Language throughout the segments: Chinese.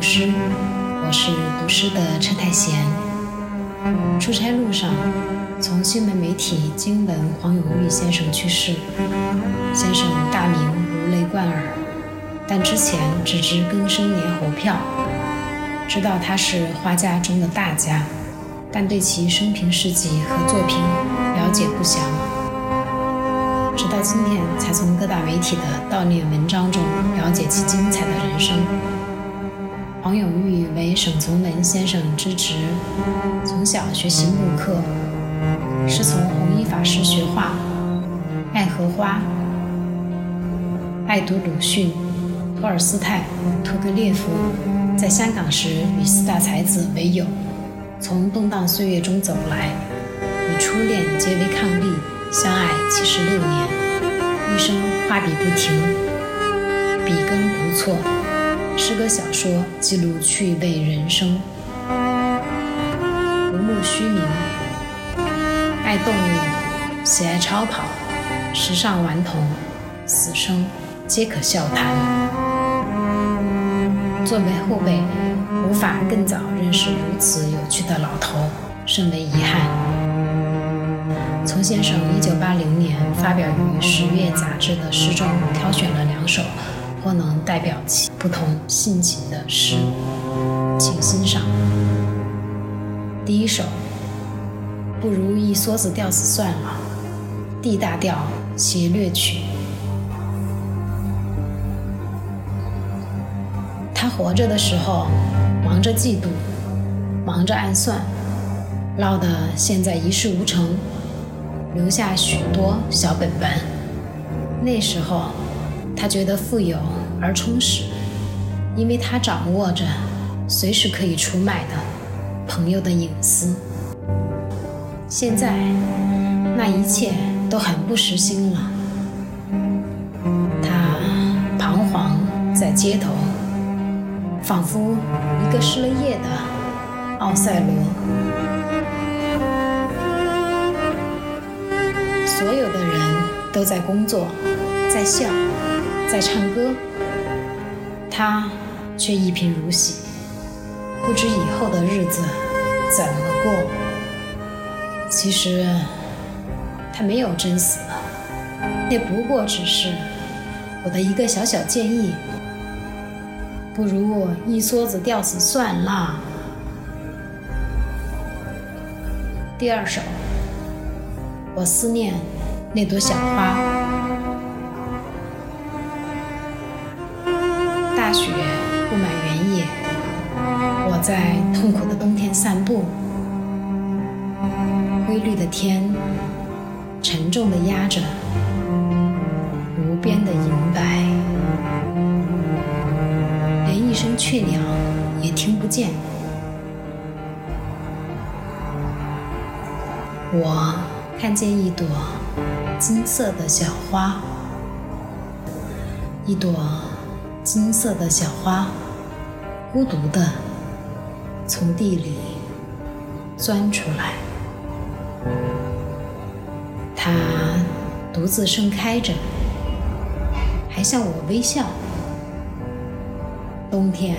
诗的车太贤。出差路上，从新闻媒体惊闻黄永玉先生去世。先生大名如雷贯耳，但之前只知庚申年猴票，知道他是画家中的大家，但对其生平事迹和作品了解不详。直到今天，才从各大媒体的悼念文章中了解其精彩的人生。黄永玉为沈从文先生之侄，从小学习木刻，师从弘一法师学画，爱荷花，爱读鲁迅、托尔斯泰、屠格涅夫。在香港时与四大才子为友，从动荡岁月中走来，与初恋结为伉俪，相爱七十六年，一生画笔不停，笔耕不辍。诗歌小说记录趣味人生，无慕虚名，爱动物，喜爱超跑，时尚顽童，死生皆可笑谈。作为后辈，无法更早认识如此有趣的老头，甚为遗憾。从先生1980年发表于《十月》杂志的诗中挑选了两首。或能代表其不同性情的诗，请欣赏。第一首，不如一梭子吊死算了。D 大调协略曲。他活着的时候，忙着嫉妒，忙着暗算，闹得现在一事无成，留下许多小本本。那时候。他觉得富有而充实，因为他掌握着随时可以出卖的朋友的隐私。现在，那一切都很不实心了。他彷徨在街头，仿佛一个失了业的奥赛罗。所有的人都在工作，在笑。在唱歌，他却一贫如洗，不知以后的日子怎么过。其实他没有真死，也不过只是我的一个小小建议：不如一梭子吊死算了。第二首，我思念那朵小花。大雪布满原野，我在痛苦的冬天散步。灰绿的天，沉重的压着无边的银白，连一声雀鸟也听不见。我看见一朵金色的小花，一朵。金色的小花，孤独地从地里钻出来。它独自盛开着，还向我微笑。冬天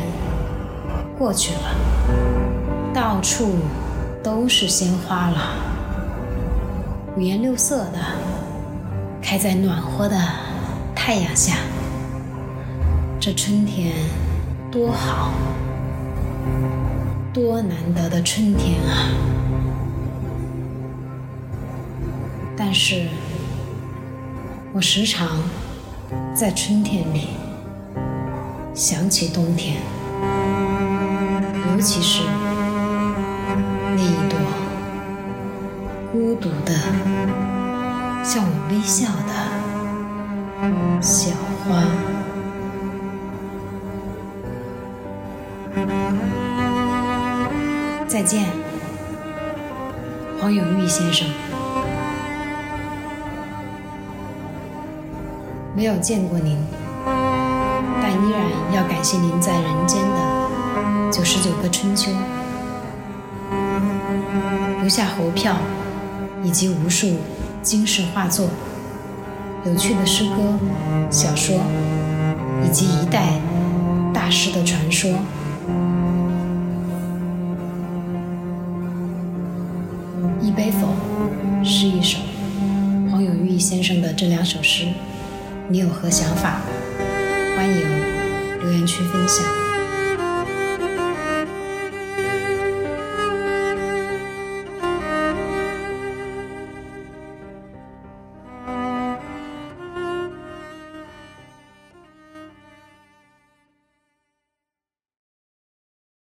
过去了，到处都是鲜花了，五颜六色的，开在暖和的太阳下。这春天多好，多难得的春天啊！但是，我时常在春天里想起冬天，尤其是那一朵孤独的、向我微笑的小花。再见，黄永玉先生。没有见过您，但依然要感谢您在人间的九十九个春秋，留下猴票以及无数惊世画作、有趣的诗歌、小说，以及一代大师的传说。杯否，诗一首。黄永玉先生的这两首诗，你有何想法？欢迎留言区分享。